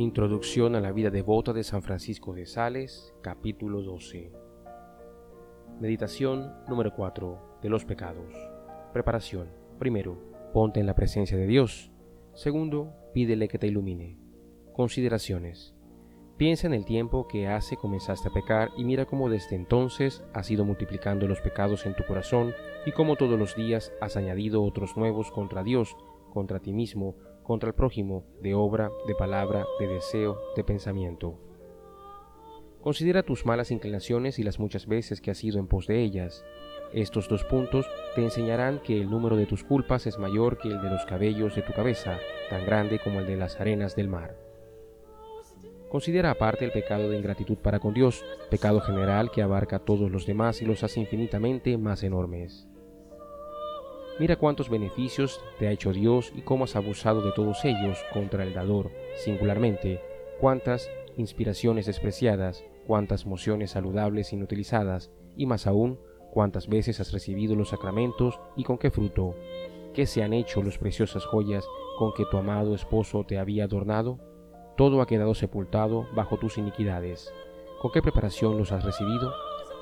Introducción a la vida devota de San Francisco de Sales, capítulo 12. Meditación número 4 de los pecados. Preparación. Primero, ponte en la presencia de Dios. Segundo, pídele que te ilumine. Consideraciones. Piensa en el tiempo que hace comenzaste a pecar y mira cómo desde entonces has ido multiplicando los pecados en tu corazón y cómo todos los días has añadido otros nuevos contra Dios, contra ti mismo, contra el prójimo, de obra, de palabra, de deseo, de pensamiento. Considera tus malas inclinaciones y las muchas veces que has ido en pos de ellas. Estos dos puntos te enseñarán que el número de tus culpas es mayor que el de los cabellos de tu cabeza, tan grande como el de las arenas del mar. Considera aparte el pecado de ingratitud para con Dios, pecado general que abarca a todos los demás y los hace infinitamente más enormes. Mira cuántos beneficios te ha hecho Dios y cómo has abusado de todos ellos contra el dador, singularmente, cuántas inspiraciones despreciadas, cuántas mociones saludables inutilizadas, y más aún, cuántas veces has recibido los sacramentos y con qué fruto, qué se han hecho las preciosas joyas con que tu amado esposo te había adornado, todo ha quedado sepultado bajo tus iniquidades. ¿Con qué preparación los has recibido?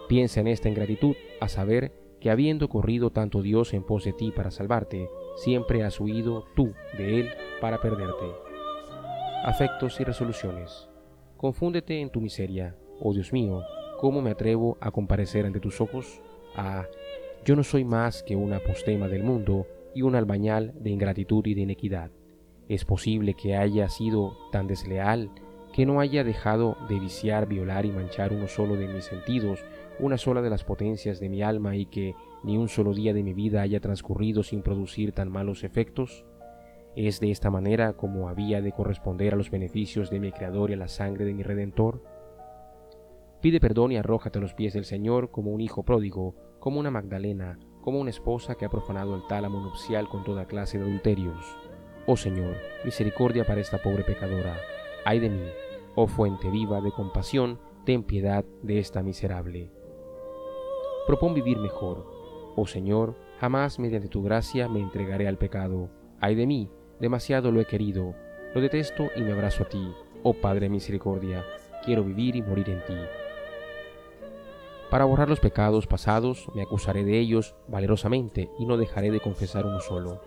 Piensa en esta ingratitud, a saber, que habiendo corrido tanto Dios en pos de ti para salvarte, siempre has huido tú de Él para perderte. Afectos y resoluciones. Confúndete en tu miseria. Oh Dios mío, ¿cómo me atrevo a comparecer ante tus ojos? Ah, yo no soy más que una apostema del mundo y un albañal de ingratitud y de inequidad. Es posible que haya sido tan desleal que no haya dejado de viciar, violar y manchar uno solo de mis sentidos una sola de las potencias de mi alma y que ni un solo día de mi vida haya transcurrido sin producir tan malos efectos? ¿Es de esta manera como había de corresponder a los beneficios de mi Creador y a la sangre de mi Redentor? Pide perdón y arrójate a los pies del Señor como un hijo pródigo, como una Magdalena, como una esposa que ha profanado el tálamo nupcial con toda clase de adulterios. Oh Señor, misericordia para esta pobre pecadora. Ay de mí, oh fuente viva de compasión, ten piedad de esta miserable propón vivir mejor. Oh Señor, jamás mediante tu gracia me entregaré al pecado. Ay de mí, demasiado lo he querido, lo detesto y me abrazo a ti. Oh Padre misericordia, quiero vivir y morir en ti. Para borrar los pecados pasados, me acusaré de ellos valerosamente y no dejaré de confesar uno solo.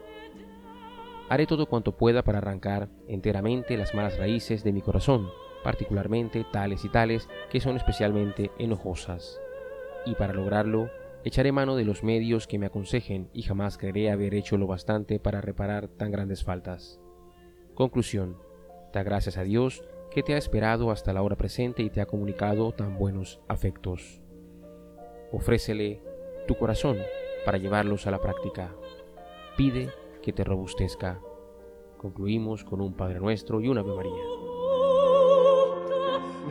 Haré todo cuanto pueda para arrancar enteramente las malas raíces de mi corazón, particularmente tales y tales que son especialmente enojosas y para lograrlo echaré mano de los medios que me aconsejen y jamás creeré haber hecho lo bastante para reparar tan grandes faltas. Conclusión. Da gracias a Dios que te ha esperado hasta la hora presente y te ha comunicado tan buenos afectos. Ofrécele tu corazón para llevarlos a la práctica. Pide que te robustezca. Concluimos con un Padre Nuestro y una Ave María.